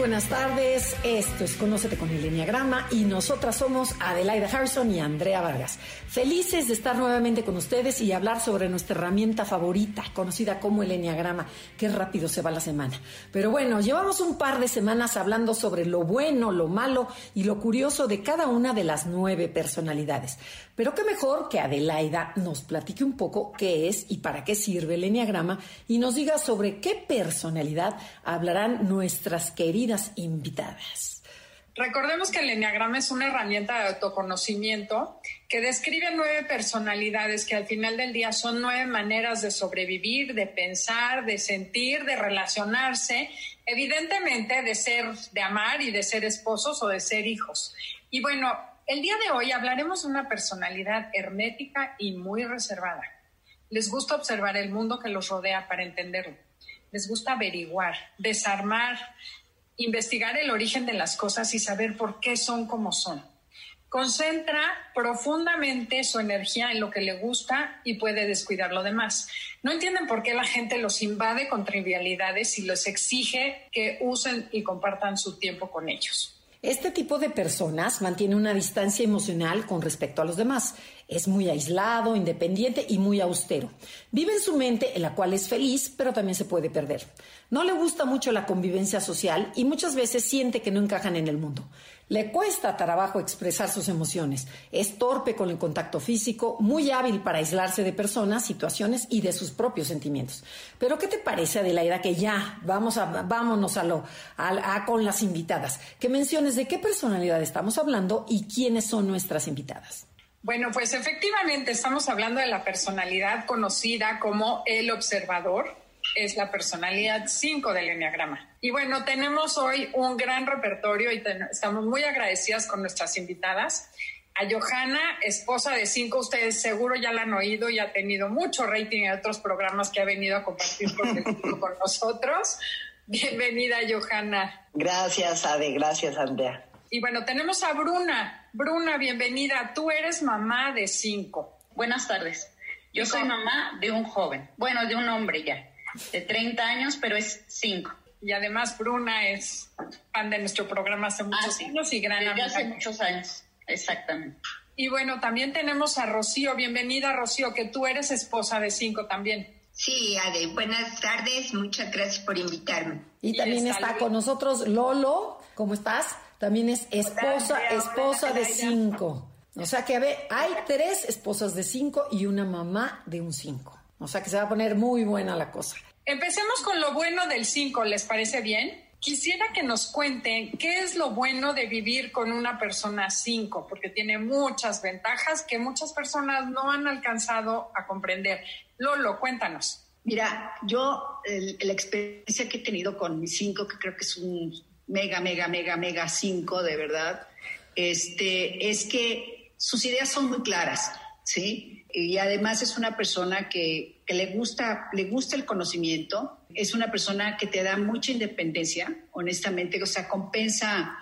buenas tardes, esto es Conócete con el Enneagrama y nosotras somos Adelaida Harrison y Andrea Vargas. Felices de estar nuevamente con ustedes y hablar sobre nuestra herramienta favorita, conocida como el Enneagrama. Qué rápido se va la semana. Pero bueno, llevamos un par de semanas hablando sobre lo bueno, lo malo y lo curioso de cada una de las nueve personalidades. Pero qué mejor que Adelaida nos platique un poco qué es y para qué sirve el Enneagrama y nos diga sobre qué personalidad hablarán nuestras queridas invitadas. Recordemos que el Enneagrama es una herramienta de autoconocimiento que describe nueve personalidades que al final del día son nueve maneras de sobrevivir, de pensar, de sentir, de relacionarse, evidentemente de ser, de amar y de ser esposos o de ser hijos. Y bueno, el día de hoy hablaremos de una personalidad hermética y muy reservada. Les gusta observar el mundo que los rodea para entenderlo. Les gusta averiguar, desarmar, investigar el origen de las cosas y saber por qué son como son. Concentra profundamente su energía en lo que le gusta y puede descuidar lo demás. No entienden por qué la gente los invade con trivialidades y los exige que usen y compartan su tiempo con ellos. Este tipo de personas mantiene una distancia emocional con respecto a los demás. Es muy aislado, independiente y muy austero. Vive en su mente en la cual es feliz, pero también se puede perder. No le gusta mucho la convivencia social y muchas veces siente que no encajan en el mundo. Le cuesta trabajo expresar sus emociones. Es torpe con el contacto físico, muy hábil para aislarse de personas, situaciones y de sus propios sentimientos. Pero ¿qué te parece, Adelaida, que ya vamos a, vámonos a lo, a, con las invitadas? Que menciones de qué personalidad estamos hablando y quiénes son nuestras invitadas. Bueno, pues efectivamente estamos hablando de la personalidad conocida como el observador, es la personalidad 5 del Enneagrama. Y bueno, tenemos hoy un gran repertorio y estamos muy agradecidas con nuestras invitadas. A Johanna, esposa de 5, ustedes seguro ya la han oído y ha tenido mucho rating en otros programas que ha venido a compartir con, con nosotros. Bienvenida, Johanna. Gracias, Ade. Gracias, Andrea. Y bueno, tenemos a Bruna. Bruna, bienvenida. Tú eres mamá de 5. Buenas tardes. Yo soy mamá de un joven, bueno, de un hombre ya de 30 años, pero es 5. Y además Bruna es fan de nuestro programa hace muchos ah, años y gran Desde hace muchos años, exactamente. Y bueno, también tenemos a Rocío. Bienvenida, Rocío, que tú eres esposa de cinco también. Sí, Ade, buenas tardes, muchas gracias por invitarme. Y, también está, con nosotros Lolo, ¿cómo estás? También es esposa, esposa de cinco. O sea que hay tres esposas de cinco y una mamá de un cinco. O sea que se va a poner muy buena la cosa. Empecemos con lo bueno del 5, ¿les parece bien? Quisiera que nos cuenten qué es lo bueno de vivir con una persona 5, porque tiene muchas ventajas que muchas personas no han alcanzado a comprender. Lolo, cuéntanos. Mira, yo la experiencia que he tenido con mi 5, que creo que es un mega, mega, mega, mega 5, de verdad, este, es que sus ideas son muy claras, ¿sí? Y además es una persona que, le gusta le gusta el conocimiento. Es una persona que te da mucha independencia honestamente o sea compensa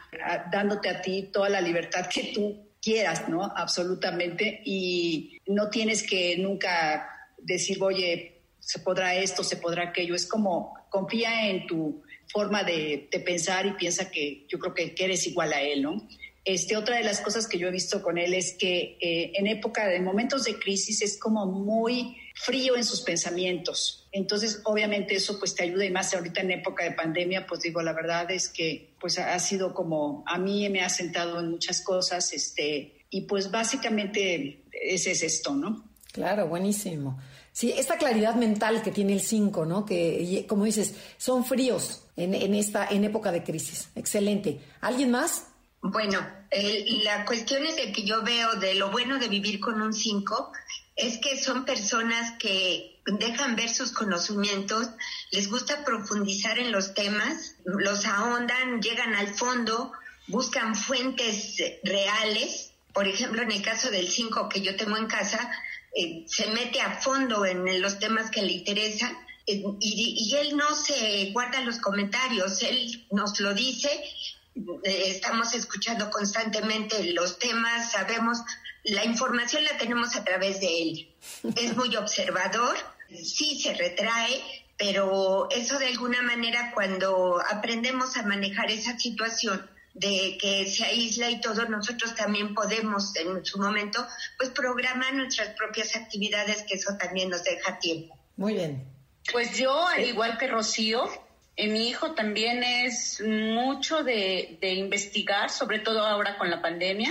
dándote a ti toda la libertad que tú quieras no absolutamente. Y no tienes que nunca decir oye se podrá esto se podrá aquello es como confía en tu forma de, pensar y piensa que yo creo que, que eres igual a él no este, otra de las cosas que yo he visto con él es que eh, en época de momentos de crisis es como muy frío en sus pensamientos. Entonces, obviamente eso pues te ayuda y más ahorita en época de pandemia, pues digo, la verdad es que pues ha sido como a mí me ha sentado en muchas cosas, este, y pues básicamente ese es esto, ¿no? Claro, buenísimo. Sí, esta claridad mental que tiene el 5, ¿no? Que, como dices, son fríos en, en, esta, en época de crisis. Excelente. ¿Alguien más? Bueno, la cuestión es de que yo veo de lo bueno de vivir con un 5 es que son personas que dejan ver sus conocimientos, les gusta profundizar en los temas, los ahondan, llegan al fondo, buscan fuentes reales. Por ejemplo, en el caso del 5 que yo tengo en casa, eh, se mete a fondo en los temas que le interesan y, él no se guarda los comentarios, él nos lo dice, eh, estamos escuchando constantemente los temas, sabemos, la información la tenemos a través de él. Es muy observador, sí se retrae, pero eso de alguna manera cuando aprendemos a manejar esa situación, de que se aísla y todo, nosotros también podemos en su momento, pues programar nuestras propias actividades, que eso también nos deja tiempo. Muy bien. Pues yo, al igual que Rocío, eh, mi hijo también es mucho de, de investigar, sobre todo ahora con la pandemia.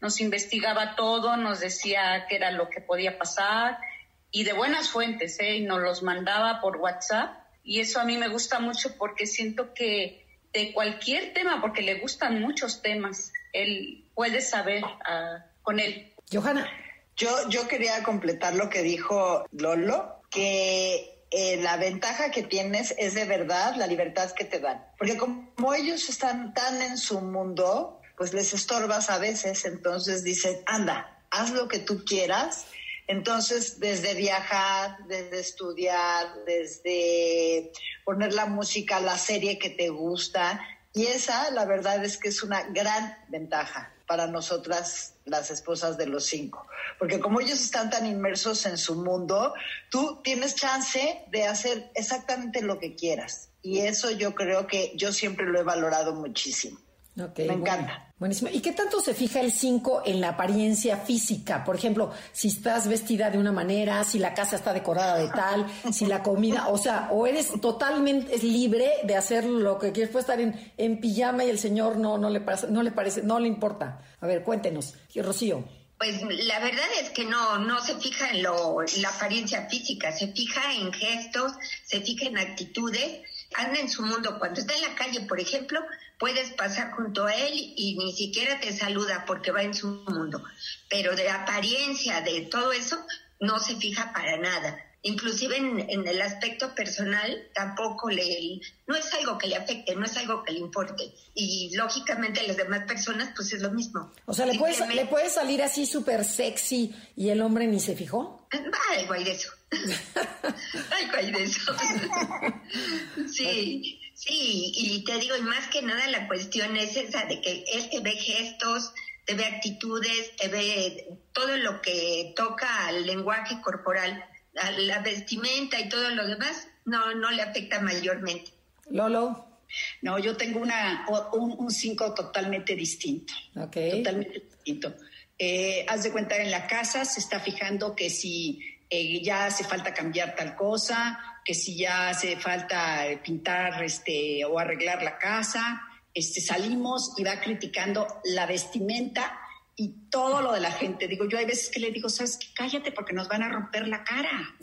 Nos investigaba todo, nos decía qué era lo que podía pasar y de buenas fuentes, ¿eh? y nos los mandaba por WhatsApp. Y eso a mí me gusta mucho porque siento que de cualquier tema, porque le gustan muchos temas. Él puede saber ah, con él. Johanna. Yo, yo quería completar lo que dijo Lolo, que eh, la ventaja que tienes es de verdad la libertad que te dan. Porque como ellos están tan en su mundo, pues les estorbas a veces, entonces dicen, anda, haz lo que tú quieras entonces, desde viajar, desde estudiar, desde poner la música, la serie que te gusta, y esa, la verdad es que es una gran ventaja para nosotras, las esposas de los cinco. Porque como ellos están tan inmersos en su mundo, tú tienes chance de hacer exactamente lo que quieras. Y eso yo creo que yo siempre lo he valorado muchísimo. Me encanta. Buenísimo. ¿Y qué tanto se fija el 5 en la apariencia física? Por ejemplo, si estás vestida de una manera, si la casa está decorada de tal, si la comida, o sea, o eres totalmente libre de hacer lo que quieres, puede estar en, en pijama y el señor no, no, le parece, no le parece, no le importa. A ver, cuéntenos. Y Rocío. Pues la verdad es que no, no se fija en lo, la apariencia física, se fija en gestos, se fija en actitudes, anda en su mundo. Cuando está en la calle, por ejemplo, puedes pasar junto a él y ni siquiera te saluda porque va en su mundo. Pero de apariencia, de todo eso, no se fija para nada. Inclusive en, el aspecto personal tampoco le, no es algo que le afecte, no es algo que le importe. Y lógicamente a las demás personas pues es lo mismo. O sea, ¿le, puedes, ¿le puede salir así súper sexy y el hombre ni se fijó? Algo hay de eso. algo hay de eso. sí. Sí, y te digo, y más que nada la cuestión es esa de que él te ve gestos, te ve actitudes, te ve todo lo que toca al lenguaje corporal, a la vestimenta y todo lo demás, no, no le afecta mayormente. Lolo. No, yo tengo una, un 5 totalmente distinto. Totalmente distinto. Eh, haz de cuenta, en la casa se está fijando que si eh, ya hace falta cambiar tal cosa, que si ya hace falta pintar este, o arreglar la casa, este, salimos y va criticando la vestimenta y todo lo de la gente. Digo, yo hay veces que le digo, sabes qué? cállate porque nos van a romper la cara.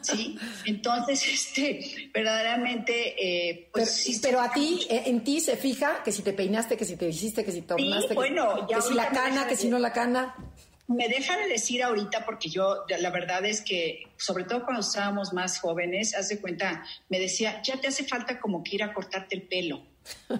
¿Sí? Entonces, este, verdaderamente, eh, pues pero, a ti, eh, en ti se fija que si te peinaste, que si te hiciste, que si te bueno, que, si la cana, que si no la cana. Me deja de decir ahorita, porque yo, la verdad es que, sobre todo cuando estábamos más jóvenes, haz de cuenta, me decía, ya te hace falta como que ir a cortarte el pelo,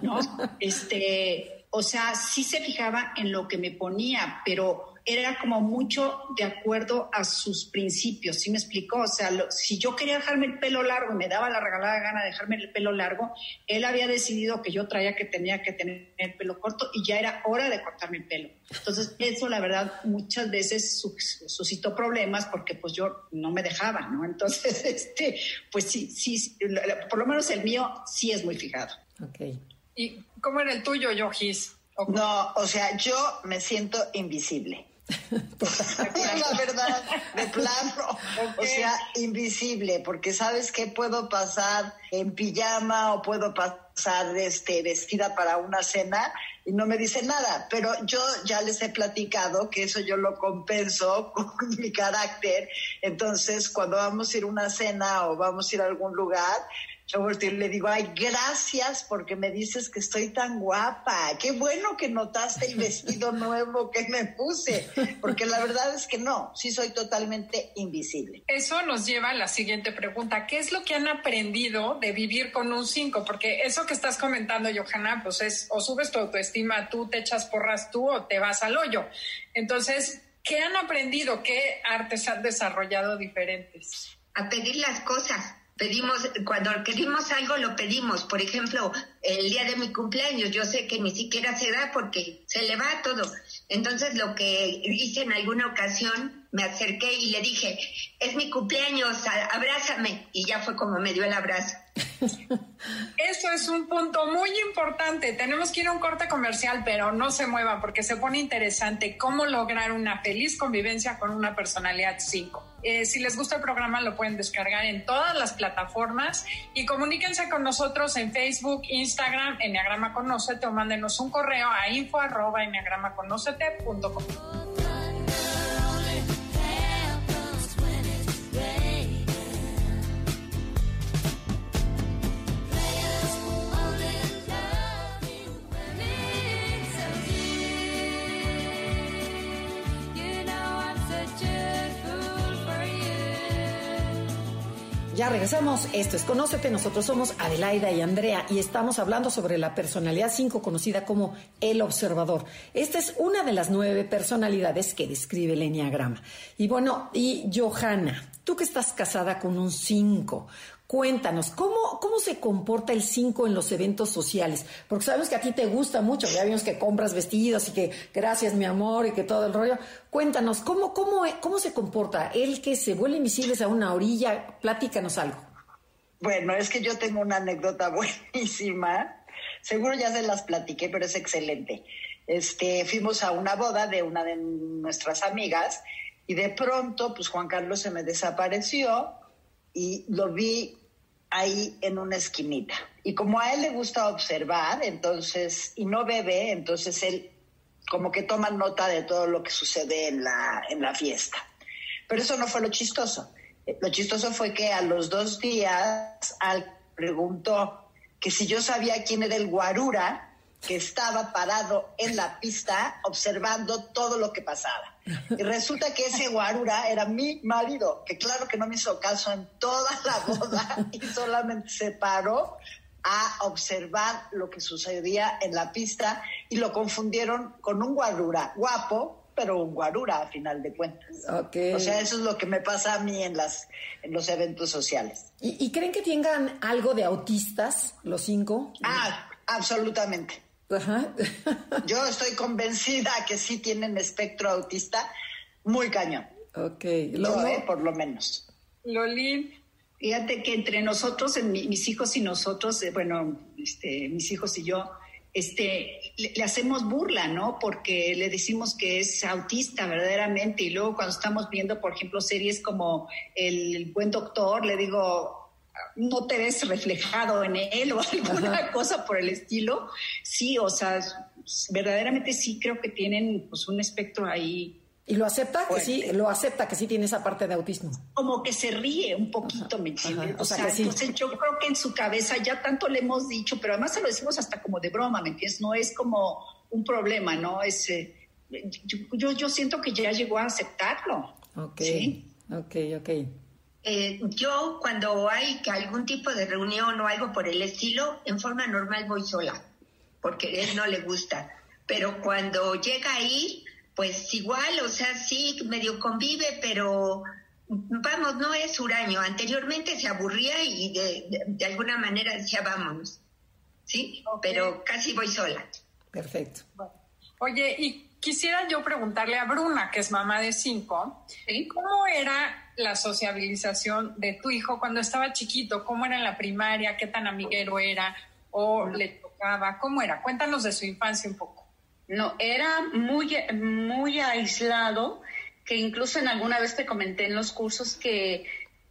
¿no? este, o sea, sí se fijaba en lo que me ponía, pero era como mucho de acuerdo a sus principios, ¿sí me explicó? O sea, si yo quería dejarme el pelo largo y me daba la regalada gana de dejarme el pelo largo, él había decidido que yo traía que tenía que tener el pelo corto y ya era hora de cortarme el pelo. Entonces, eso la verdad muchas veces suscitó problemas porque pues yo no me dejaba, ¿no? Entonces, este, pues sí, sí, por lo menos el mío sí es muy fijado. Ok. ¿Y cómo era el tuyo, Yojis? No, o sea, yo me siento invisible. la verdad, de plano, o sea, invisible, porque sabes que puedo pasar en pijama o puedo pasar este, vestida para una cena y no me dice nada, pero yo ya les he platicado que eso yo lo compenso con mi carácter, entonces cuando vamos a ir a una cena o vamos a ir a algún lugar, yo volteo y le digo, ay, gracias porque me dices que estoy tan guapa. Qué bueno que notaste el vestido nuevo que me puse, porque la verdad es que no, sí soy totalmente invisible. Eso nos lleva a la siguiente pregunta. ¿Qué es lo que han aprendido de vivir con un 5? Porque eso que estás comentando, Johanna, pues es o subes tu autoestima tú, te echas porras tú o te vas al hoyo. Entonces, ¿qué han aprendido? ¿Qué artes han desarrollado diferentes? A pedir las cosas pedimos, cuando queremos algo lo pedimos. Por ejemplo, el día de mi cumpleaños, yo sé que ni siquiera se da porque se le va todo. Entonces lo que hice en alguna ocasión, me acerqué y le dije, es mi cumpleaños, abrázame. Y ya fue como me dio el abrazo. Eso es un punto muy importante. Tenemos que ir a un corte comercial, pero no se muevan porque se pone interesante cómo lograr una feliz convivencia con una personalidad 5. Eh, si les gusta el programa, lo pueden descargar en todas las plataformas. Y comuníquense con nosotros en Facebook, Instagram, Enneagrama Conócete o mándenos un correo a info arroba Regresamos. Esto es Conócete. Nosotros somos Adelaida y Andrea y estamos hablando sobre la personalidad 5 conocida como el observador. Esta es una de las nueve personalidades que describe el Enneagrama. Y bueno, y Johanna, tú que estás casada con un 5, Cuéntanos, ¿cómo, ¿cómo se comporta el 5 en los eventos sociales? Porque sabemos que a ti te gusta mucho, ya vimos que compras vestidos y que gracias mi amor y que todo el rollo. Cuéntanos, ¿cómo, cómo, cómo se comporta? El que se vuelve invisible a una orilla, platícanos algo. Bueno, es que yo tengo una anécdota buenísima. Seguro ya se las platiqué, pero es excelente. Este, fuimos a una boda de una de nuestras amigas y de pronto, pues Juan Carlos se me desapareció y lo vi ahí en una esquinita. Y como a él le gusta observar, entonces, y no bebe, entonces él como que toma nota de todo lo que sucede en la, en la fiesta. Pero eso no fue lo chistoso. Lo chistoso fue que a los dos días al preguntó que si yo sabía quién era el guarura que estaba parado en la pista observando todo lo que pasaba. Y resulta que ese guarura era mi marido, que claro que no me hizo caso en toda la boda y solamente se paró a observar lo que sucedía en la pista y lo confundieron con un guarura guapo, pero un guarura a final de cuentas. O sea, eso es lo que me pasa a mí en, las, en los eventos sociales. ¿Y, ¿Y creen que tengan algo de autistas, los cinco? Ah, absolutamente. Yo estoy convencida que sí tienen espectro autista muy cañón. Ok. Yo, eh, por lo menos. Lolín. Fíjate que entre nosotros, mis hijos y nosotros, eh, bueno, este, mis hijos y yo, este, le, hacemos burla, ¿no? Porque le decimos que es autista verdaderamente y luego cuando estamos viendo, por ejemplo, series como El Buen Doctor, le digo, no te ves reflejado en él o alguna cosa por el estilo. Sí, o sea, verdaderamente sí creo que tienen pues un espectro ahí. ¿Y lo acepta? Que sí, lo acepta que sí tiene esa parte de autismo. Como que se ríe un poquito, ¿me entiendes? O, sea, entonces yo creo que en su cabeza ya tanto le hemos dicho, pero además se lo decimos hasta como de broma, ¿me entiendes? No es como un problema, ¿no? Es, eh, yo, yo, siento que ya llegó a aceptarlo. Ok, ok, ok. Eh, yo cuando hay algún tipo de reunión o algo por el estilo, en forma normal voy sola, porque a él no le gusta. Pero cuando llega ahí, pues igual, o sea, sí, medio convive, pero vamos, no es huraño. Anteriormente se aburría y de, alguna manera decía, vámonos. ¿Sí? Pero casi voy sola. Perfecto. Oye, y quisiera yo preguntarle a Bruna, que es mamá de cinco, ¿cómo era la sociabilización de tu hijo cuando estaba chiquito? ¿Cómo era en la primaria? ¿Qué tan amiguero era? ¿O le tocaba? ¿Cómo era? Cuéntanos de su infancia un poco. No, era muy, muy aislado, que incluso en alguna vez te comenté en los cursos que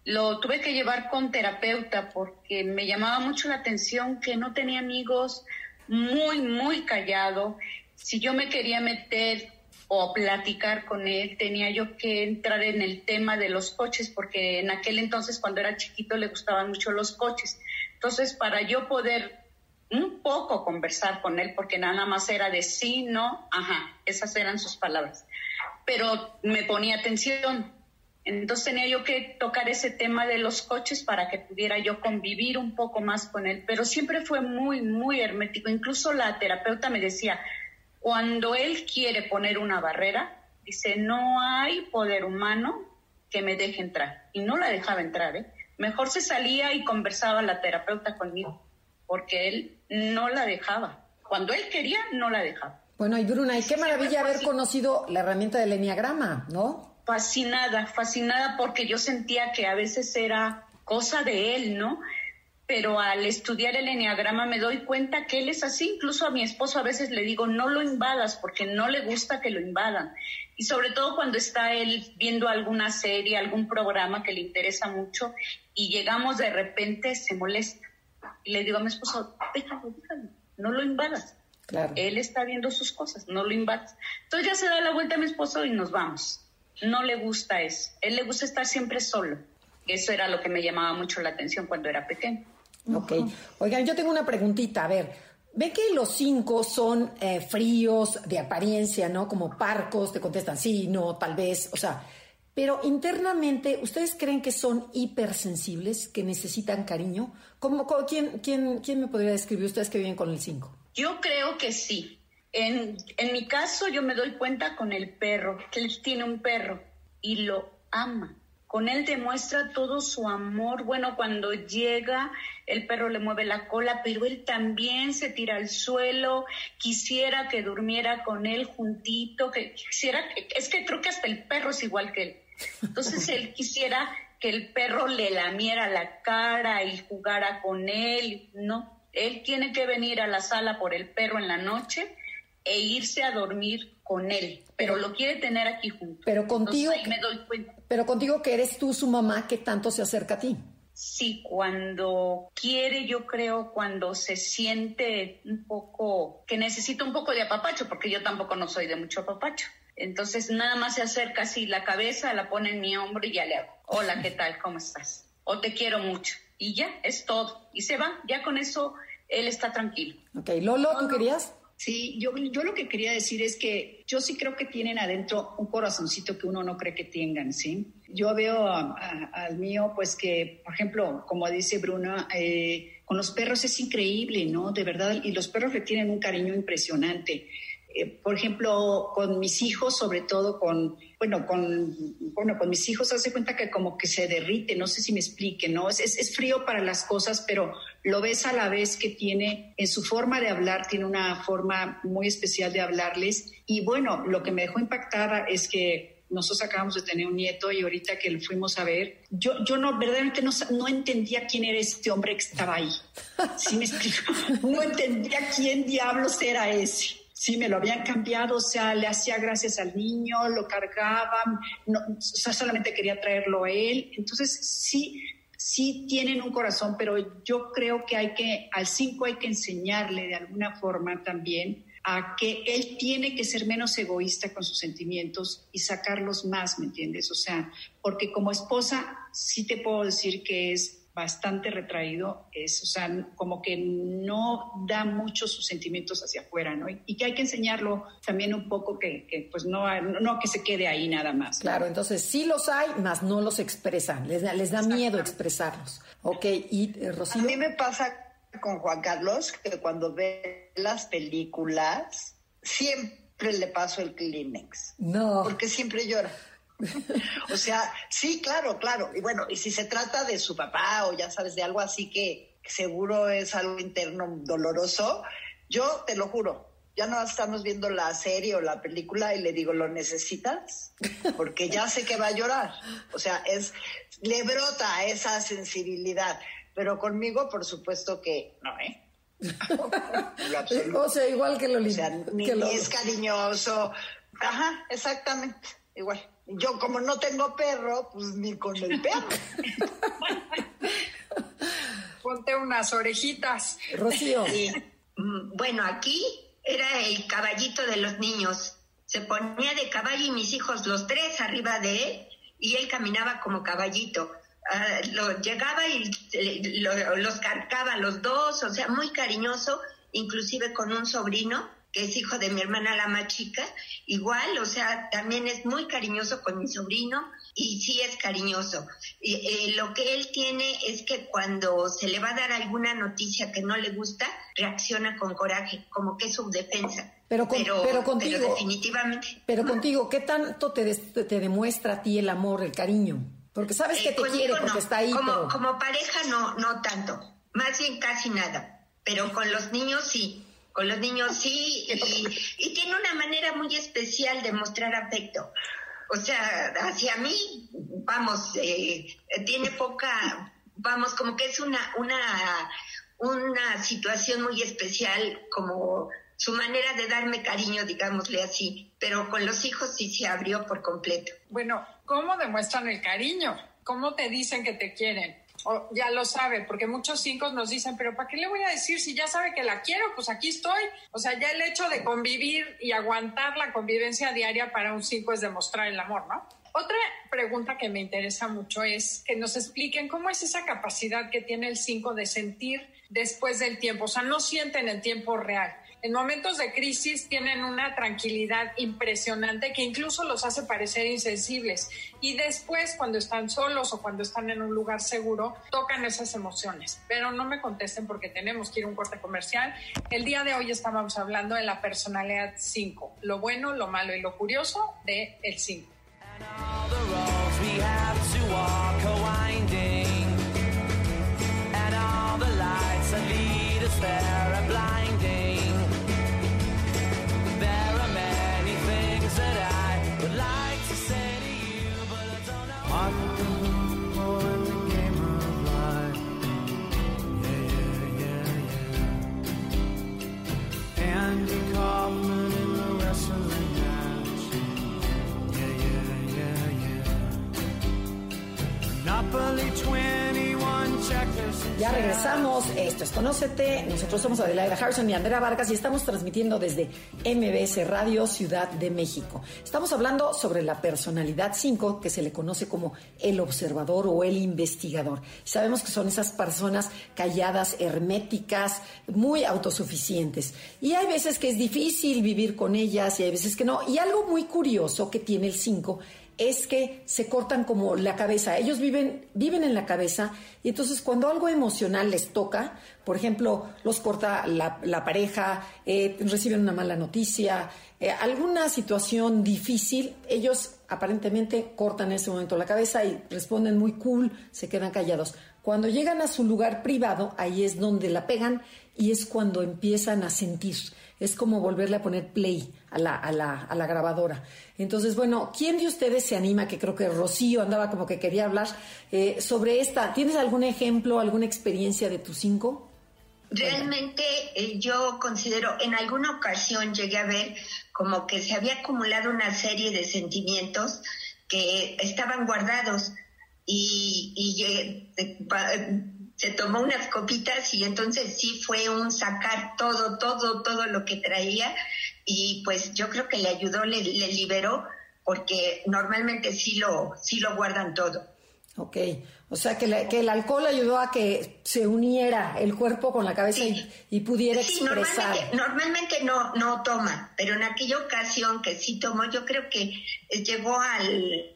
lo tuve que llevar con terapeuta porque me llamaba mucho la atención que no tenía amigos, muy, muy callado. Si yo me quería meter o platicar con él, tenía yo que entrar en el tema de los coches, porque en aquel entonces cuando era chiquito le gustaban mucho los coches. Entonces, para yo poder un poco conversar con él, porque nada más era de sí, no, ajá, esas eran sus palabras, pero me ponía atención. Entonces tenía yo que tocar ese tema de los coches para que pudiera yo convivir un poco más con él, pero siempre fue muy, muy hermético. Incluso la terapeuta me decía, cuando él quiere poner una barrera, dice, no hay poder humano que me deje entrar. Y no la dejaba entrar, ¿eh? Mejor se salía y conversaba la terapeuta conmigo, porque él no la dejaba. Cuando él quería, no la dejaba. Bueno, y Bruna, y qué maravilla haber conocido la herramienta del enneagrama, ¿no? Fascinada, fascinada porque yo sentía que a veces era cosa de él, ¿no? Pero al estudiar el enneagrama me doy cuenta que él es así. Incluso a mi esposo a veces le digo, no lo invadas porque no le gusta que lo invadan. Y sobre todo cuando está él viendo alguna serie, algún programa que le interesa mucho y llegamos de repente, se molesta. Y le digo a mi esposo, déjalo, déjalo, no lo invadas. Claro. Él está viendo sus cosas, no lo invadas. Entonces ya se da la vuelta a mi esposo y nos vamos. No le gusta eso. Él le gusta estar siempre solo. Eso era lo que me llamaba mucho la atención cuando era pequeño. Ok. Oigan, yo tengo una preguntita. A ver, ¿ven que los cinco son eh, fríos de apariencia, ¿no? Como parcos, te contestan sí, no, tal vez, o sea, pero internamente, ¿ustedes creen que son hipersensibles, que necesitan cariño? ¿Cómo, quién, quién, ¿Quién me podría describir ustedes que viven con el cinco? Yo creo que sí. En, en mi caso, yo me doy cuenta con el perro, que él tiene un perro y lo ama con él demuestra todo su amor. Bueno, cuando llega, el perro le mueve la cola, pero él también se tira al suelo. Quisiera que durmiera con él juntito, que quisiera, es que creo que hasta el perro es igual que él. Entonces él quisiera que el perro le lamiera la cara y jugara con él. No, él tiene que venir a la sala por el perro en la noche e irse a dormir con él, pero lo quiere tener aquí junto. Pero contigo, me doy cuenta. Pero contigo que eres tú su mamá, que tanto se acerca a ti. Sí, cuando quiere, yo creo, cuando se siente un poco, que necesita un poco de apapacho, porque yo tampoco no soy de mucho apapacho. Entonces nada más se acerca así la cabeza, la pone en mi hombro y ya le hago, hola, ¿qué tal? ¿Cómo estás? O te quiero mucho. Y ya, es todo. Y se va, ya con eso él está tranquilo. Ok, Lolo, ¿tú querías? Sí, yo, yo lo que quería decir es que yo sí creo que tienen adentro un corazoncito que uno no cree que tengan, ¿sí? Yo veo al mío, pues que, por ejemplo, como dice Bruna, eh, con los perros es increíble, ¿no? De verdad, y los perros le tienen un cariño impresionante. Eh, por ejemplo, con mis hijos, sobre todo con, bueno, con, bueno, con mis hijos, hace cuenta que como que se derrite, no sé si me explique, ¿no? Es, es, frío para las cosas, pero lo ves a la vez que tiene, en su forma de hablar, tiene una forma muy especial de hablarles. Y bueno, lo que me dejó impactada es que nosotros acabamos de tener un nieto y ahorita que lo fuimos a ver, yo, yo no, verdaderamente no, no entendía quién era este hombre que estaba ahí. ¿Sí me explico? No entendía quién diablos era ese sí, me lo habían cambiado, o sea, le hacía gracias al niño, lo cargaban, no, o sea, solamente quería traerlo a él. Entonces, sí, sí tienen un corazón, pero yo creo que hay que, al cinco hay que enseñarle de alguna forma también a que él tiene que ser menos egoísta con sus sentimientos y sacarlos más, ¿me entiendes? O sea, porque como esposa sí te puedo decir que es bastante retraído, es, o sea, como que no da mucho sus sentimientos hacia afuera, ¿no? Y, que hay que enseñarlo también un poco que, pues no, no que se quede ahí nada más. Claro, entonces sí los hay, más no los expresan, les da, les da miedo expresarlos. Ok, y eh, Rocío. A mí me pasa con Juan Carlos que cuando ve las películas, siempre le paso el Kleenex. No. Porque siempre llora. O sea, sí, claro, claro. Y bueno, y si se trata de su papá o ya sabes, de algo así que seguro es algo interno doloroso, yo te lo juro, ya no estamos viendo la serie o la película y le digo, ¿lo necesitas? Porque ya sé que va a llorar. O sea, es, le brota esa sensibilidad. Pero conmigo, por supuesto que no, ¿eh? o sea, igual que lo o sea, ni es cariñoso. Ajá, exactamente, igual. Yo como no tengo perro, pues ni con el perro. Ponte unas orejitas. Rocío. Mm, bueno, aquí era el caballito de los niños. Se ponía de caballo y mis hijos, los tres arriba de él, y él caminaba como caballito. Ah, lo, llegaba y los cargaba los dos, o sea, muy cariñoso, inclusive con un sobrino que es hijo de mi hermana la más chica, igual, o sea, también es muy cariñoso con mi sobrino y sí es cariñoso. Y, eh, lo que él tiene es que cuando se le va a dar alguna noticia que no le gusta, reacciona con coraje, como que es su defensa. Pero, pero, contigo, definitivamente. Pero contigo, ¿qué tanto te, te demuestra a ti el amor, el cariño? Porque sabes que te quiere, porque está ahí. Como, como pareja no, no tanto, más bien casi nada, pero con los niños sí. Con los niños sí, y, tiene una manera muy especial de mostrar afecto. O sea, hacia mí, vamos, eh, tiene poca, vamos, como que es una, una, una situación muy especial, como su manera de darme cariño, digámosle así, pero con los hijos sí se abrió por completo. Bueno, ¿cómo demuestran el cariño? ¿Cómo te dicen que te quieren? Ya lo sabe, porque muchos cinco nos dicen, pero ¿para qué le voy a decir si ya sabe que la quiero? Pues aquí estoy. O sea, ya el hecho de convivir y aguantar la convivencia diaria para un cinco es demostrar el amor, ¿no? Otra pregunta que me interesa mucho es que nos expliquen cómo es esa capacidad que tiene el cinco de sentir después del tiempo, o sea, no sienten en tiempo real en momentos de crisis tienen una tranquilidad impresionante que incluso los hace parecer insensibles. Y después, cuando están solos o cuando están en un lugar seguro, tocan esas emociones. Pero no me contesten porque tenemos que ir a un corte comercial. El día de hoy estábamos hablando de la personalidad 5, lo bueno, lo malo y lo curioso de el 5. Ya regresamos, esto es Conócete, nosotros somos Adelaida Harrison y Andrea Vargas y estamos transmitiendo desde MBS Radio Ciudad de México. Estamos hablando sobre la personalidad 5 que se le conoce como el observador o el investigador. Sabemos que son esas personas calladas, herméticas, muy autosuficientes y hay veces que es difícil vivir con ellas y hay veces que no. Y algo muy curioso que tiene el 5 es que se cortan como la cabeza. Ellos viven, viven en la cabeza y entonces cuando algo emocional les toca, por ejemplo, los corta la, pareja, eh, reciben una mala noticia, eh, alguna situación difícil, ellos aparentemente cortan en ese momento la cabeza y responden muy cool, se quedan callados. Cuando llegan a su lugar privado, ahí es donde la pegan y es cuando empiezan a sentir. Es como volverle a poner play a la, a la, a la grabadora. Entonces, bueno, ¿quién de ustedes se anima? Que creo que Rocío andaba como que quería hablar eh, sobre esta. ¿Tienes algún ejemplo, alguna experiencia de tus cinco? Realmente eh, yo considero, en alguna ocasión llegué a ver como que se había acumulado una serie de sentimientos que estaban guardados y, y eh, se tomó unas copitas y entonces sí fue un sacar todo, todo, todo lo que traía y pues yo creo que le ayudó, le, liberó, porque normalmente sí lo, sí lo guardan todo. Ok, o sea que, que, el alcohol ayudó a que se uniera el cuerpo con la cabeza y, pudiera sí, Normalmente, normalmente, no, no toma, pero en aquella ocasión que sí tomó, yo creo que llegó al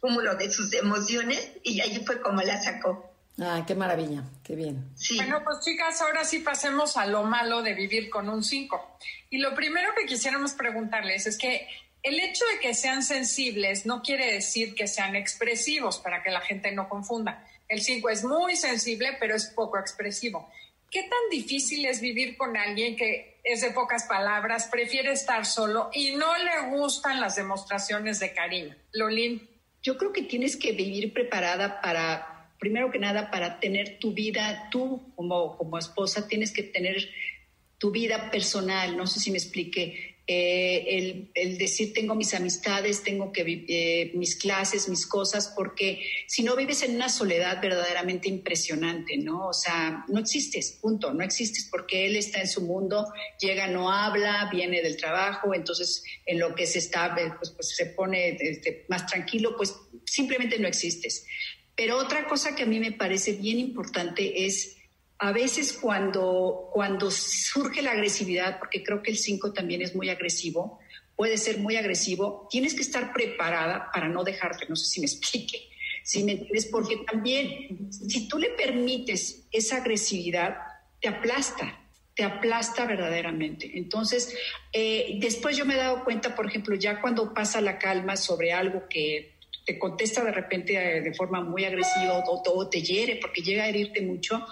cúmulo de sus emociones y ahí fue como la sacó. Ah, qué maravilla, qué bien. Bueno, pues chicas, ahora sí pasemos a lo malo de vivir con un 5. Y lo primero que quisiéramos preguntarles es que el hecho de que sean sensibles no quiere decir que sean expresivos, para que la gente no confunda. El 5 es muy sensible, pero es poco expresivo. ¿Qué tan difícil es vivir con alguien que es de pocas palabras, prefiere estar solo y no le gustan las demostraciones de cariño? Lolín. Yo creo que tienes que vivir preparada para primero que nada, para tener tu vida, tú como, como esposa tienes que tener tu vida personal, no sé si me expliqué, eh, el, decir tengo mis amistades, tengo que eh, mis clases, mis cosas, porque si no vives en una soledad verdaderamente impresionante, ¿no? O sea, no existes, punto, no existes porque él está en su mundo, llega, no habla, viene del trabajo, entonces en lo que se está, pues, pues se pone este, más tranquilo, pues simplemente no existes. Pero otra cosa que a mí me parece bien importante es a veces cuando, cuando surge la agresividad, porque creo que el 5 también es muy agresivo, puede ser muy agresivo, tienes que estar preparada para no dejarte, no sé si me explique, si me entiendes, porque también si tú le permites esa agresividad, te aplasta, te aplasta verdaderamente. Entonces, eh, después yo me he dado cuenta, por ejemplo, ya cuando pasa la calma sobre algo que te contesta de repente eh, de forma muy agresiva o, o te hiere porque llega a herirte mucho,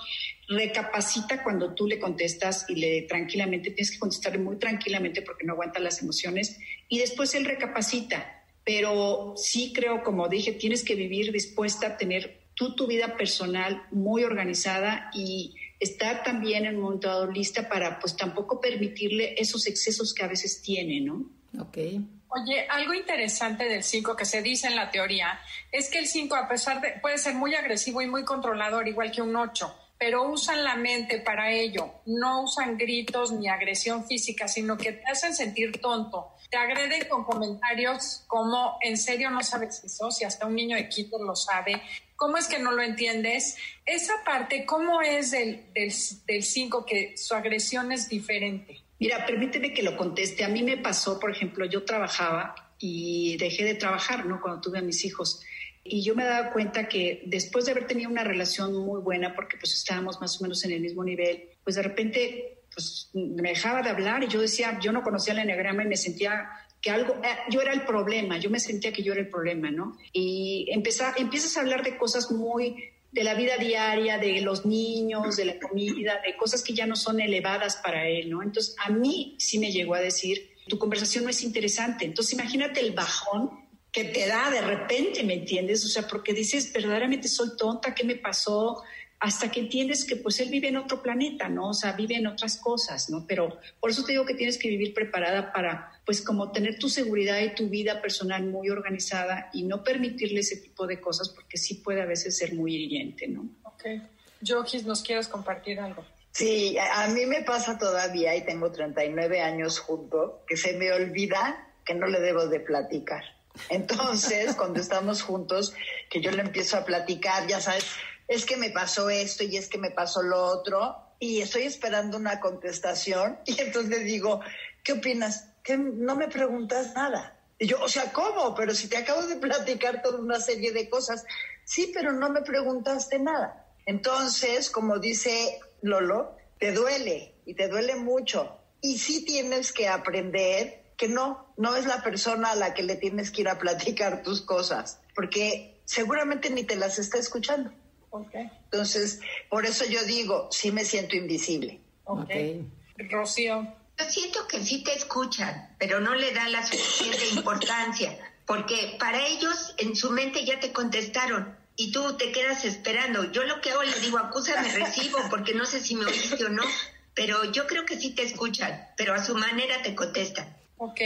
recapacita cuando tú le contestas y le tranquilamente, tienes que contestarle muy tranquilamente porque no aguanta las emociones y después él recapacita. Pero sí creo, como dije, tienes que vivir dispuesta a tener tú tu vida personal muy organizada y estar también en un momento dado lista para pues tampoco permitirle esos excesos que a veces tiene, ¿no? Ok. Oye, algo interesante del 5 que se dice en la teoría es que el 5, a pesar de, puede ser muy agresivo y muy controlador, igual que un 8, pero usan la mente para ello. No usan gritos ni agresión física, sino que te hacen sentir tonto. Te agreden con comentarios como, ¿en serio no sabes eso? Si hasta un niño de Quito lo sabe. ¿Cómo es que no lo entiendes? Esa parte, ¿cómo es del 5 que su agresión es diferente? Mira, permíteme que lo conteste. A mí me pasó, por ejemplo, yo trabajaba y dejé de trabajar, ¿no? Cuando tuve a mis hijos. Y yo me daba cuenta que después de haber tenido una relación muy buena, porque pues estábamos más o menos en el mismo nivel, pues de repente pues me dejaba de hablar y yo decía, yo no conocía el enneagrama y me sentía que algo, eh, yo era el problema, yo me sentía que yo era el problema, ¿no? Y empiezas a hablar de cosas muy de la vida diaria, de los niños, de la comida, de cosas que ya no son elevadas para él, ¿no? Entonces, a mí sí me llegó a decir, tu conversación no es interesante. Entonces, imagínate el bajón que te da de repente, ¿me entiendes? O sea, porque dices, verdaderamente soy tonta, ¿qué me pasó? Hasta que entiendes que pues él vive en otro planeta, ¿no? O sea, vive en otras cosas, ¿no? Pero por eso te digo que tienes que vivir preparada para, pues como tener tu seguridad y tu vida personal muy organizada y no permitirle ese tipo de cosas porque sí puede a veces ser muy hiriente, ¿no? Ok. Jokis, ¿nos quieres compartir algo? Sí, a mí me pasa todavía y tengo 39 años junto que se me olvida que no le debo de platicar. Entonces, cuando estamos juntos, que yo le empiezo a platicar, ya sabes, es que me pasó esto y es que me pasó lo otro, y estoy esperando una contestación, y entonces digo, ¿qué opinas? Que no me preguntas nada. Y yo, o sea, ¿cómo? Pero si te acabo de platicar toda una serie de cosas. Sí, pero no me preguntaste nada. Entonces, como dice Lolo, te duele y te duele mucho. Y sí tienes que aprender que no, no es la persona a la que le tienes que ir a platicar tus cosas, porque seguramente ni te las está escuchando. Okay. Entonces, por eso yo digo, sí me siento invisible. Ok. okay. Rocío. Yo siento que sí te escuchan, pero no le dan la suficiente importancia, porque para ellos en su mente ya te contestaron y tú te quedas esperando. Yo lo que hago le digo, acúsame recibo, porque no sé si me oíste o no, pero yo creo que sí te escuchan, pero a su manera te contestan. Ok.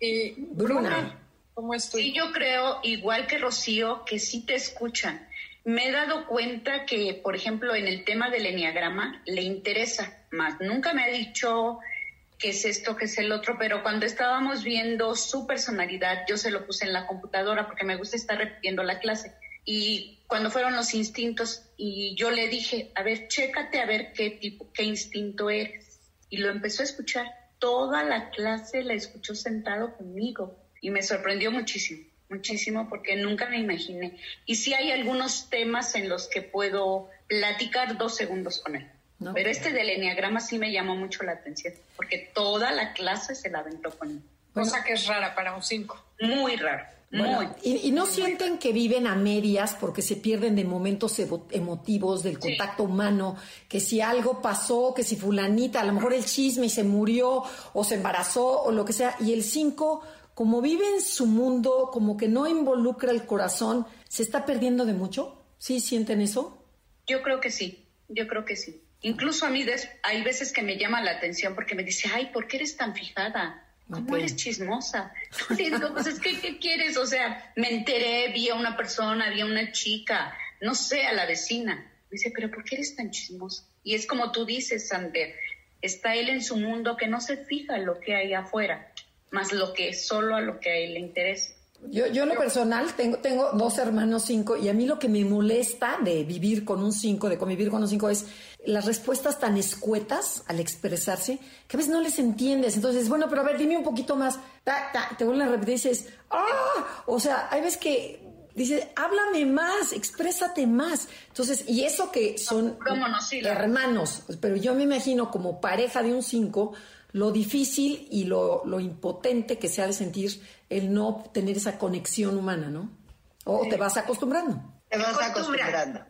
Y Bruna, ¿cómo estoy? Sí, yo creo, igual que Rocío, que sí te escuchan. Me he dado cuenta que, por ejemplo, en el tema del enneagrama le interesa más. Nunca me ha dicho qué es esto, qué es el otro, pero cuando estábamos viendo su personalidad, yo se lo puse en la computadora porque me gusta estar repitiendo la clase. Y cuando fueron los instintos, y yo le dije, a ver, chécate a ver qué tipo, qué instinto eres. Y lo empezó a escuchar toda la clase la escuchó sentado conmigo y me sorprendió muchísimo, muchísimo porque nunca me imaginé. Y sí hay algunos temas en los que puedo platicar dos segundos con él. No, Pero este del enneagrama sí me llamó mucho la atención porque toda la clase se la aventó conmigo. Cosa que es rara para un 5. Muy raro. Bueno, y, y, no sienten que viven a medias porque se pierden de momentos emotivos, del contacto humano, que si algo pasó, que si fulanita, a lo mejor el chisme y se murió o se embarazó o lo que sea, y el 5, como vive en su mundo, como que no involucra el corazón, ¿se está perdiendo de mucho? ¿Sí sienten eso? Yo creo que sí, yo creo que sí. Incluso a mí hay veces que me llama la atención porque me dice, ay, ¿por qué eres tan fijada? ¿Cómo okay. eres chismosa? Digo, pues es que, ¿qué quieres? O sea, me enteré, vi a una persona, vi a una chica, no sé, a la vecina. Me dice, pero ¿por qué eres tan chismosa? Y es como tú dices, Sander, está él en su mundo que no se fija en lo que hay afuera, más lo que solo a lo que a él le interesa. Yo, yo en lo personal tengo, tengo dos hermanos cinco y a mí lo que me molesta de vivir con un cinco, de convivir con un cinco, es las respuestas tan escuetas al expresarse que a veces no les entiendes. Entonces, bueno, pero a ver, dime un poquito más. Ta, ta, te vuelven a repetir y dices, ¡ah! O sea, hay veces que dices, háblame más, exprésate más. Entonces, y eso que son no, sí, hermanos, pero yo me imagino como pareja de un cinco, lo difícil y lo, lo impotente que se ha de sentir el no tener esa conexión humana, ¿no? ¿O te vas acostumbrando? Te vas acostumbrando.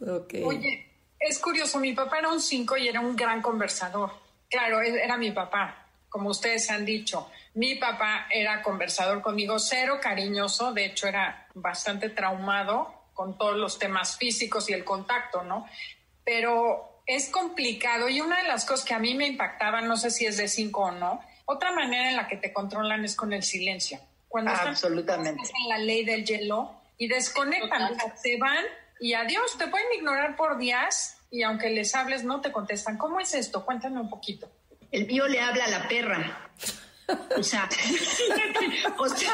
Oye, es curioso, mi papá era un 5 y era un gran conversador. Claro, era mi papá, como ustedes han dicho. Mi papá era conversador conmigo, cero cariñoso, de hecho era bastante traumado con todos los temas físicos y el contacto, ¿no? Pero es complicado y una de las cosas que a mí me impactaba, no sé si es de 5 o no, otra manera en la que te controlan es con el silencio. Cuando Absolutamente. están en la ley del hielo y desconectan, se van y adiós, te pueden ignorar por días y aunque les hables no te contestan. ¿Cómo es esto? Cuéntame un poquito. El mío le habla a la perra. O sea, o sea,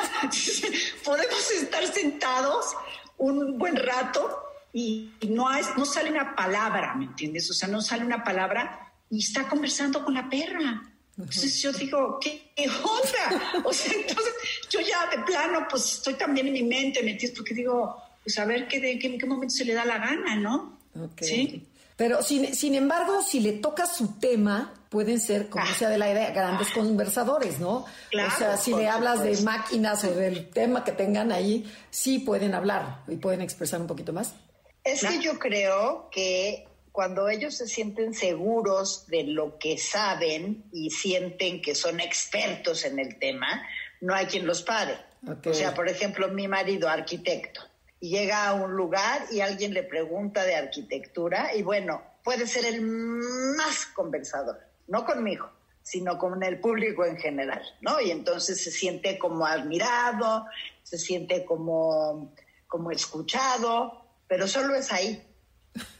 podemos estar sentados un buen rato y no, no sale una palabra, ¿me entiendes? O sea, no sale una palabra y está conversando con la perra. Entonces yo digo, ¿qué, onda? O sea, entonces yo ya de plano, pues estoy también en mi mente, ¿me entiendes? Porque digo, pues a ver qué, de, qué, en qué momento se le da la gana, ¿no? Sí. Pero sin, sin embargo, si le toca su tema, pueden ser, como sea de la idea, grandes conversadores, ¿no? o sea, si le hablas de máquinas o del tema que tengan ahí, sí pueden hablar y pueden expresar un poquito más. Es que yo creo que cuando ellos se sienten seguros de lo que saben y sienten que son expertos en el tema, no hay quien los pare. O sea, por ejemplo, mi marido, arquitecto, y llega a un lugar y alguien le pregunta de arquitectura y bueno, puede ser el más conversador, no conmigo, sino con el público en general, ¿no? Y entonces se siente como admirado, se siente como, como escuchado, pero solo es ahí,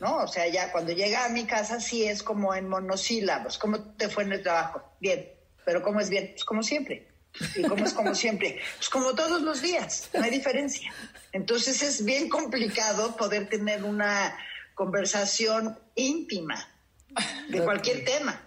¿no? O sea, ya cuando llega a mi casa sí es como en monosílabos, ¿cómo te fue en el trabajo? Bien, pero ¿cómo es bien? Pues como siempre. ¿Y cómo es como siempre? Pues como todos los días, no hay diferencia. Entonces es bien complicado poder tener una conversación íntima de cualquier tema.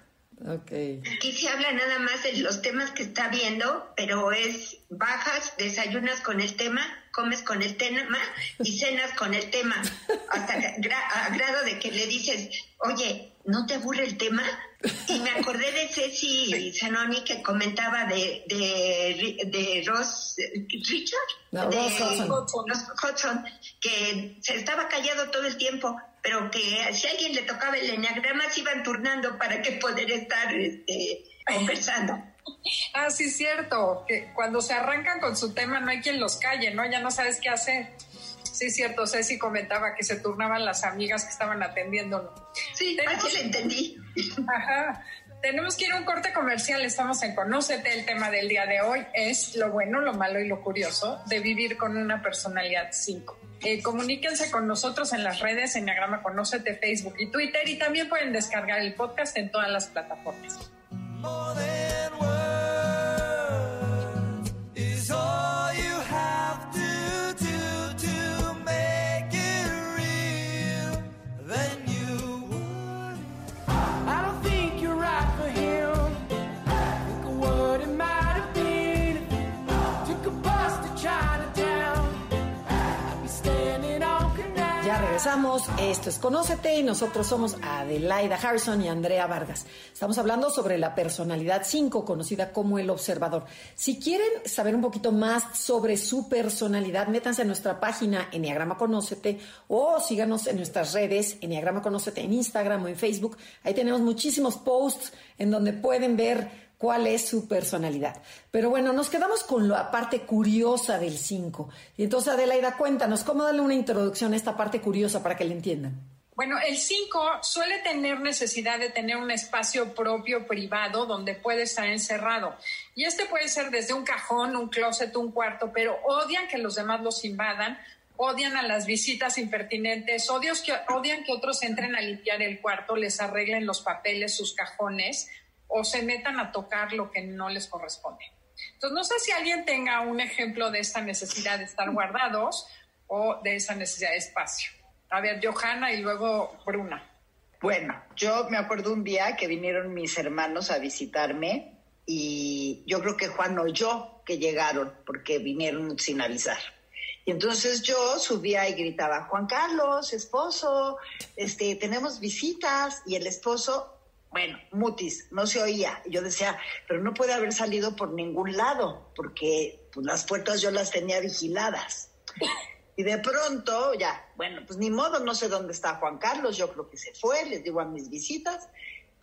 Okay. Aquí se habla nada más de los temas que está viendo, pero es bajas, desayunas con el tema, comes con el tema y cenas con el tema, hasta a grado de que le dices, oye, ¿no te aburre el tema? Y me acordé de Ceci Zanoni que comentaba de, de, de Ross Richard, de Ross Hudson, que se estaba callado todo el tiempo, pero que si a alguien le tocaba el enneagrama se iban turnando para que poder estar este, conversando. Ah, sí, cierto, que cuando se arrancan con su tema no hay quien los calle, ¿no? Ya no sabes qué hacer. Sí, cierto, Ceci comentaba que se turnaban las amigas que estaban atendiéndolo. Sí, así le entendí. Ajá. Tenemos que ir a un corte comercial, estamos en Conócete. El tema del día de hoy es lo bueno, lo malo y lo curioso de vivir con una personalidad 5. Eh, comuníquense con nosotros en las redes, en Diagrama Conócete, Facebook y Twitter, y también pueden descargar el podcast en todas las plataformas. Esto es Conócete y nosotros somos Adelaida Harrison y Andrea Vargas. Estamos hablando sobre la personalidad 5, conocida como el observador. Si quieren saber un poquito más sobre su personalidad, métanse a nuestra página Enneagrama Conócete o síganos en nuestras redes Enneagrama Conócete en Instagram o en Facebook. Ahí tenemos muchísimos posts en donde pueden ver cuál es su personalidad. Pero bueno, nos quedamos con la parte curiosa del 5. Y entonces, Adelaida, cuéntanos, ¿cómo darle una introducción a esta parte curiosa para que la entiendan? Bueno, el 5 suele tener necesidad de tener un espacio propio, privado, donde puede estar encerrado. Y este puede ser desde un cajón, un closet, un cuarto, pero odian que los demás los invadan, odian a las visitas impertinentes, odian que, odian que otros entren a limpiar el cuarto, les arreglen los papeles, sus cajones, o se metan a tocar lo que no les corresponde. Entonces, no sé si alguien tenga un ejemplo de esta necesidad de estar guardados o de esa necesidad de espacio. A ver, Johanna y luego Bruna. Bueno, yo me acuerdo un día que vinieron mis hermanos a visitarme y yo creo que Juan o yo que llegaron porque vinieron sin avisar. Y entonces yo subía y gritaba, Juan Carlos, esposo, este, tenemos visitas. Y el esposo bueno, mutis, no se oía. Yo decía, pero no puede haber salido por ningún lado, porque pues las puertas yo las tenía vigiladas. Y de pronto, ya, bueno, pues ni modo, no sé dónde está Juan Carlos, yo creo que se fue, les digo a mis visitas,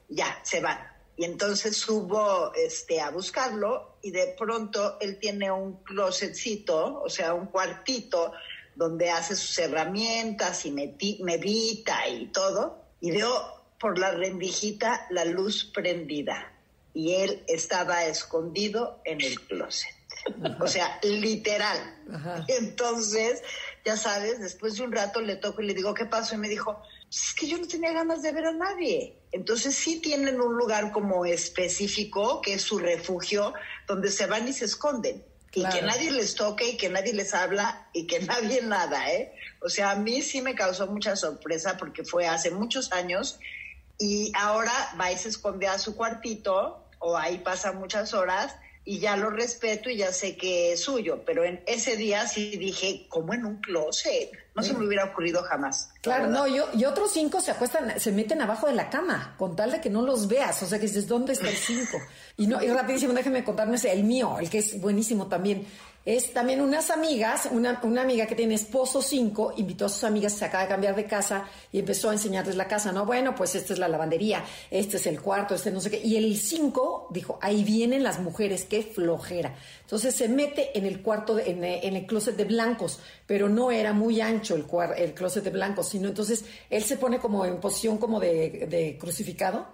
ya, se van. Y entonces subo este, a buscarlo y de pronto él tiene un closetcito, o sea, un cuartito donde hace sus herramientas y medita y todo. Y veo por la rendijita la luz prendida y él estaba escondido en el closet. O sea, literal. Entonces, ya sabes, después de un rato le toco y le digo, ¿qué pasó? Y me dijo, es que yo no tenía ganas de ver a nadie. Entonces sí tienen un lugar como específico, que es su refugio, donde se van y se esconden. Y que nadie les toque y que nadie les habla y que nadie nada, ¿eh? O sea, a mí sí me causó mucha sorpresa porque fue hace muchos años y ahora va y se esconde a su cuartito o ahí pasa muchas horas y ya lo respeto y ya sé que es suyo, pero en ese día sí dije, como en un closet, no se me hubiera ocurrido jamás. Claro, no, yo, y otros cinco se acuestan, se meten abajo de la cama, con tal de que no los veas, o sea que dices, ¿dónde está el cinco? Y no, y rapidísimo, déjenme contarme el mío, el que es buenísimo también es también unas amigas, una, una, amiga que tiene esposo cinco, invitó a sus amigas, se acaba de cambiar de casa y empezó a enseñarles la casa, ¿no? Bueno, pues esta es la lavandería, este es el cuarto, este no sé qué. Y el cinco dijo, ahí vienen las mujeres, qué flojera. Entonces se mete en el cuarto, en, el closet de blancos, pero no era muy ancho el, el closet de blancos, sino entonces él se pone como en posición como de, de crucificado.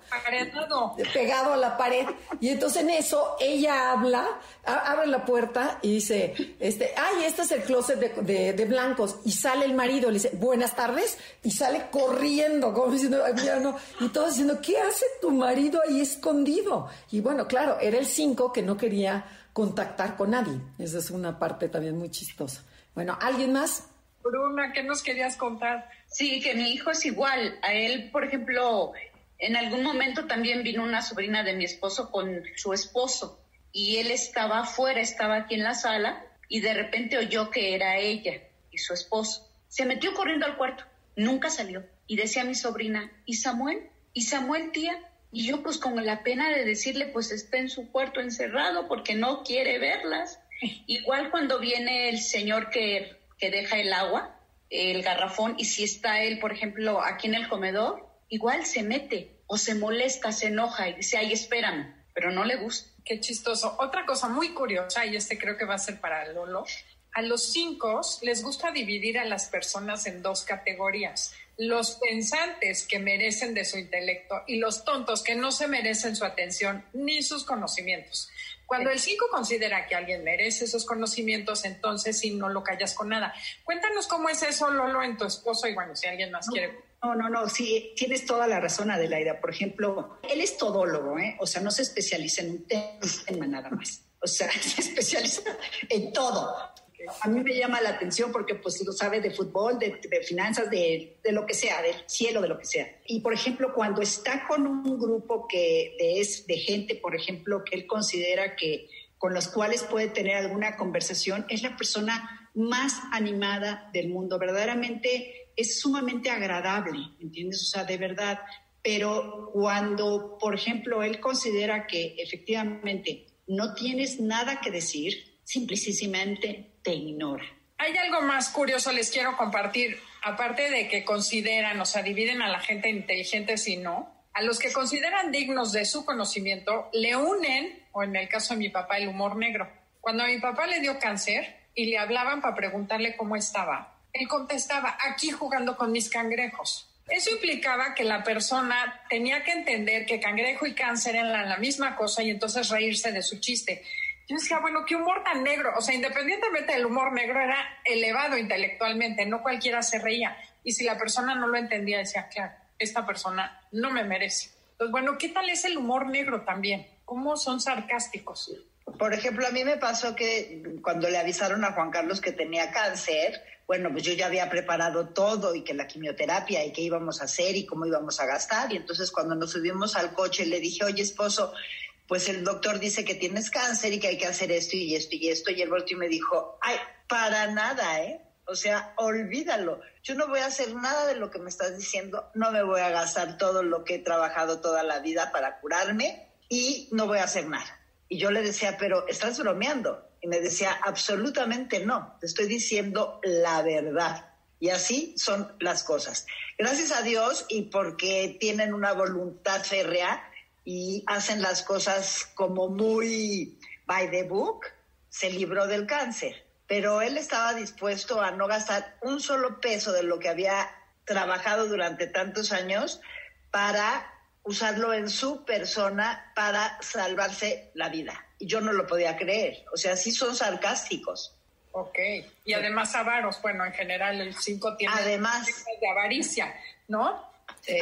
Pegado a la pared. Y entonces en eso ella habla, abre la puerta y dice, este, ay, este es el closet de, blancos. Y sale el marido, le dice, buenas tardes, y sale corriendo, como diciendo, no. Y todo diciendo, ¿qué hace tu marido ahí escondido? Y bueno, claro, era el cinco que no quería contactar con nadie. Esa es una parte también muy chistosa. Bueno, ¿alguien más? Bruna, ¿qué nos querías contar? Sí, que mi hijo es igual. A él, por ejemplo, en algún momento también vino una sobrina de mi esposo con su esposo y él estaba afuera, estaba aquí en la sala y de repente oyó que era ella y su esposo. Se metió corriendo al cuarto, nunca salió y decía a mi sobrina, ¿y Samuel? ¿Y Samuel, tía? Y yo pues con la pena de decirle, pues está en su cuarto encerrado porque no quiere verlas. Igual cuando viene el señor que, que deja el agua, el garrafón, y si está él, por ejemplo, aquí en el comedor, igual se mete o se molesta, se enoja y dice, ay, espérame, pero no le gusta. Qué chistoso. Otra cosa muy curiosa, y este creo que va a ser para Lolo, a los cinco les gusta dividir a las personas en dos categorías. Los pensantes que merecen de su intelecto y los tontos que no se merecen su atención ni sus conocimientos. Cuando el 5 considera que alguien merece esos conocimientos, entonces sí no lo callas con nada. Cuéntanos cómo es eso, Lolo, en tu esposo y bueno, si alguien más quiere no, no, no, sí, tienes toda la razón, Adelaida. Por ejemplo, él es todólogo, ¿eh? O sea, no se especializa en un tema nada más. O sea, se especializa en todo. A mí me llama la atención porque pues lo sabe de fútbol, de, finanzas, de, de, lo que sea, del cielo, de lo que sea. Y por ejemplo, cuando está con un grupo que es de gente, por ejemplo, que él considera que con los cuales puede tener alguna conversación, es la persona más animada del mundo. Verdaderamente es sumamente agradable, ¿entiendes? O sea, de verdad. Pero cuando, por ejemplo, él considera que efectivamente no tienes nada que decir, simplemente te ignora. Hay algo más curioso, les quiero compartir, aparte de que consideran, o sea, dividen a la gente inteligente si no, a los que consideran dignos de su conocimiento, le unen, o en el caso de mi papá, el humor negro. Cuando a mi papá le dio cáncer y le hablaban para preguntarle cómo estaba, él contestaba, aquí jugando con mis cangrejos. Eso implicaba que la persona tenía que entender que cangrejo y cáncer eran la misma cosa y entonces reírse de su chiste. Yo decía, bueno, qué humor tan negro. O sea, independientemente del humor negro, era elevado intelectualmente, no cualquiera se reía. Y si la persona no lo entendía, decía, claro, esta persona no me merece. Entonces, bueno, ¿qué tal es el humor negro también? ¿Cómo son sarcásticos? Por ejemplo, a mí me pasó que cuando le avisaron a Juan Carlos que tenía cáncer, bueno, pues yo ya había preparado todo y que la quimioterapia y qué íbamos a hacer y cómo íbamos a gastar. Y entonces cuando nos subimos al coche le dije, oye esposo, pues el doctor dice que tienes cáncer y que hay que hacer esto y esto y esto. Y él volteó y me dijo, ay, para nada, ¿eh? O sea, olvídalo. Yo no voy a hacer nada de lo que me estás diciendo, no me voy a gastar todo lo que he trabajado toda la vida para curarme y no voy a hacer nada. Y yo le decía, pero estás bromeando. Y me decía, absolutamente no, te estoy diciendo la verdad. Y así son las cosas. Gracias a Dios y porque tienen una voluntad férrea y hacen las cosas como muy by the book, se libró del cáncer. Pero él estaba dispuesto a no gastar un solo peso de lo que había trabajado durante tantos años para usarlo en su persona para salvarse la vida. Y yo no lo podía creer. O sea, sí son sarcásticos. Ok. Y además avaros, bueno, en general el 5 tiene además, de avaricia, ¿no?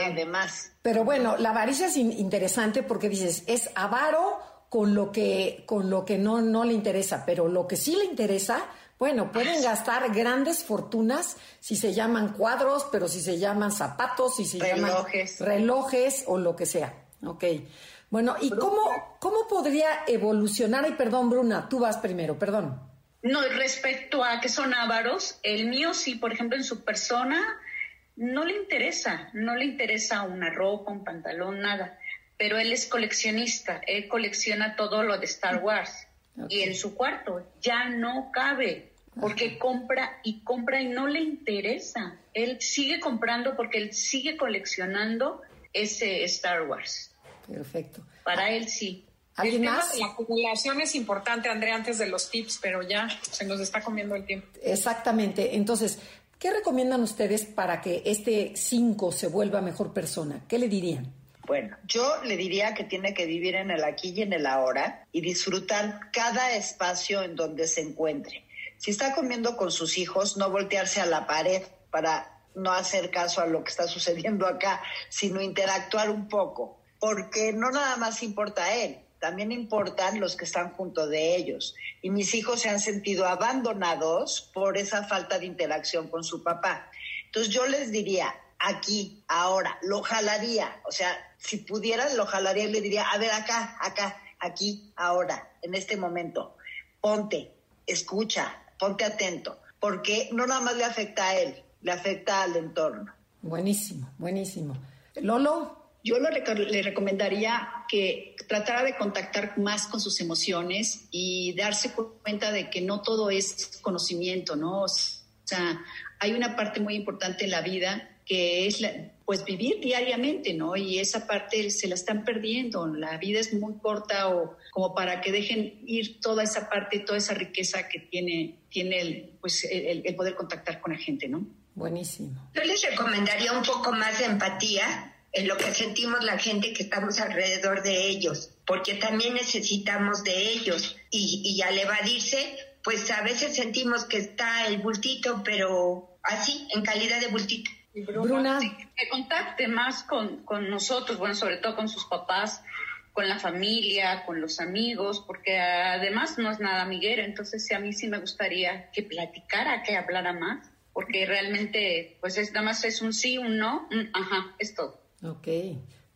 Además. Pero bueno, la avaricia es interesante porque dices, es avaro con lo que, con lo que no, no le interesa, pero lo que sí le interesa, bueno, pueden gastar grandes fortunas si se llaman cuadros, pero si se llaman zapatos, si se relojes. llaman relojes o lo que sea. Ok. Bueno, ¿y cómo, cómo podría evolucionar? Y perdón, Bruna, tú vas primero, perdón. No, respecto a que son ávaros, el mío sí, por ejemplo, en su persona no le interesa, no le interesa una ropa, un pantalón, nada. Pero él es coleccionista, él colecciona todo lo de Star Wars. Y en su cuarto ya no cabe, porque compra y compra y no le interesa. Él sigue comprando porque él sigue coleccionando ese Star Wars. Perfecto. Para él sí. ¿Alguien más? la acumulación es importante, Andrea, antes de los tips, pero ya se nos está comiendo el tiempo. Exactamente. Entonces, ¿qué recomiendan ustedes para que este 5 se vuelva mejor persona? ¿Qué le dirían? Bueno, yo le diría que tiene que vivir en el aquí y en el ahora y disfrutar cada espacio en donde se encuentre. Si está comiendo con sus hijos, no voltearse a la pared para no hacer caso a lo que está sucediendo acá, sino interactuar un poco, porque no nada más importa a él, también importan los que están junto de ellos. Y mis hijos se han sentido abandonados por esa falta de interacción con su papá. Entonces yo les diría, aquí, ahora, lo jalaría, o sea, si pudiera, lo jalaría y le diría, a ver, acá, acá, aquí, ahora, en este momento, ponte, escucha, ponte atento, porque no nada más le afecta a él, le afecta al entorno. Buenísimo, buenísimo. Lolo. Yo le recomendaría que tratara de contactar más con sus emociones y darse cuenta de que no todo es conocimiento, ¿no? O sea, hay una parte muy importante en la vida que es pues vivir diariamente, ¿no? Y esa parte se la están perdiendo. La vida es muy corta o como para que dejen ir toda esa parte, toda esa riqueza que tiene, tiene el, pues el, el poder contactar con la gente, ¿no? Buenísimo. Yo les recomendaría un poco más de empatía en lo que sentimos la gente que estamos alrededor de ellos, porque también necesitamos de ellos. Y, y al evadirse, pues a veces sentimos que está el bultito, pero así, en calidad de bultito. Bruna. que contacte más con, con nosotros, bueno, sobre todo con sus papás, con la familia, con los amigos, porque además no es nada amiguero, entonces a mí sí me gustaría que platicara, que hablara más, porque realmente, pues es, nada más es un sí, un no, ajá, es todo. Ok.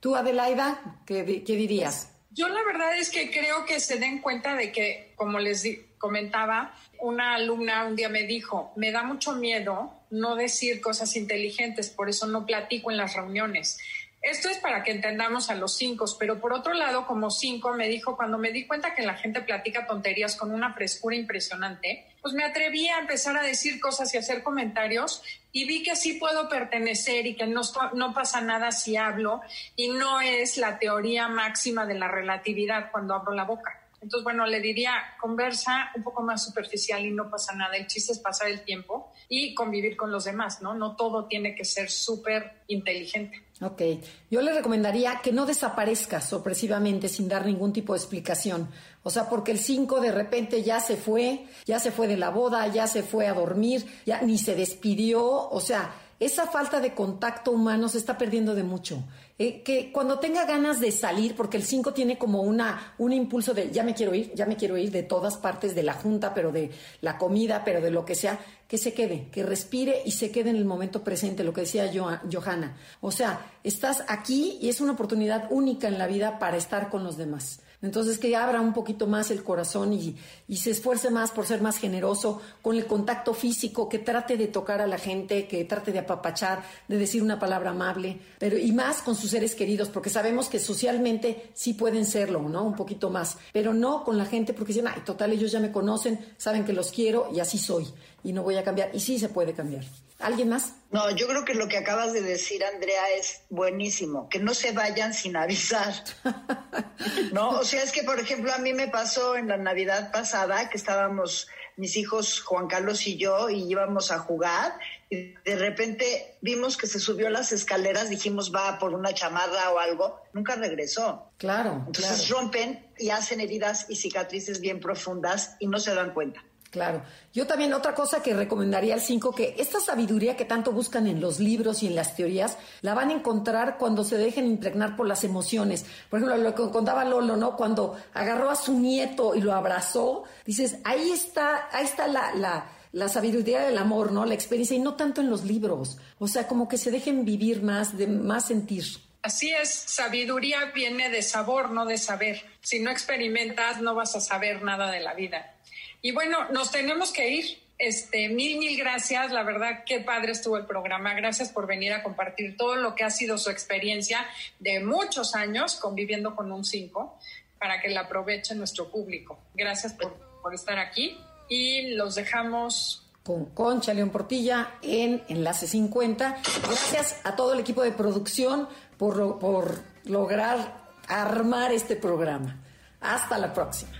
¿Tú, Adelaida, qué, dirías? Yo la verdad es que creo que se den cuenta de que, como les comentaba, una alumna un día me dijo, me da mucho miedo no decir cosas inteligentes, por eso no platico en las reuniones. Esto es para que entendamos a los cinco, pero por otro lado, como cinco, me dijo, cuando me di cuenta que la gente platica tonterías con una frescura impresionante, pues me atreví a empezar a decir cosas y hacer comentarios y vi que sí puedo pertenecer y que no, no pasa nada si hablo y no es la teoría máxima de la relatividad cuando abro la boca. Entonces, bueno, le diría, conversa un poco más superficial y no pasa nada. El chiste es pasar el tiempo y convivir con los demás, ¿no? No todo tiene que ser súper inteligente. Ok, yo le recomendaría que no desaparezca sorpresivamente sin dar ningún tipo de explicación. O sea, porque el 5 de repente ya se fue, ya se fue de la boda, ya se fue a dormir, ya ni se despidió. O sea, esa falta de contacto humano se está perdiendo de mucho. Eh, que cuando tenga ganas de salir, porque el 5 tiene como una, un impulso de ya me quiero ir, ya me quiero ir de todas partes de la junta, pero de la comida, pero de lo que sea, que se quede, que respire y se quede en el momento presente, lo que decía Johanna. O sea, estás aquí y es una oportunidad única en la vida para estar con los demás Entonces que abra un poquito más el corazón y, se esfuerce más por ser más generoso con el contacto físico, que trate de tocar a la gente, que trate de apapachar, de decir una palabra amable, pero y más con sus seres queridos, porque sabemos que socialmente sí pueden serlo, ¿no? Un poquito más, pero no con la gente porque dicen, ay, total, ellos ya me conocen, saben que los quiero y así soy y no voy a cambiar. Y sí se puede cambiar. ¿Alguien más? No, yo creo que lo que acabas de decir, Andrea, es buenísimo. Que no se vayan sin avisar. no, o sea, es que, por ejemplo, a mí me pasó en la Navidad pasada que estábamos mis hijos Juan Carlos y yo y íbamos a jugar y de repente vimos que se subió las escaleras, dijimos va por una chamarra o algo, nunca regresó. Claro. Entonces rompen y hacen heridas y cicatrices bien profundas y no se dan cuenta. Claro. Yo también otra cosa que recomendaría al 5, que esta sabiduría que tanto buscan en los libros y en las teorías, la van a encontrar cuando se dejen impregnar por las emociones. Por ejemplo, lo que contaba Lolo, ¿no? Cuando agarró a su nieto y lo abrazó, dices, ahí está, ahí está la, la, la sabiduría del amor, ¿no? La experiencia, y no tanto en los libros. O sea, como que se dejen vivir más, de más sentir. Así es, sabiduría viene de sabor, no de saber. Si no experimentas, no vas a saber nada de la vida. Y bueno, nos tenemos que ir. Este, mil, mil gracias. La verdad, qué padre estuvo el programa. Gracias por venir a compartir todo lo que ha sido su experiencia de muchos años conviviendo con un 5 para que la aproveche nuestro público. Gracias por, por estar aquí y los dejamos con Concha León Portilla en Enlace 50. Gracias a todo el equipo de producción por, por lograr armar este programa. Hasta la próxima.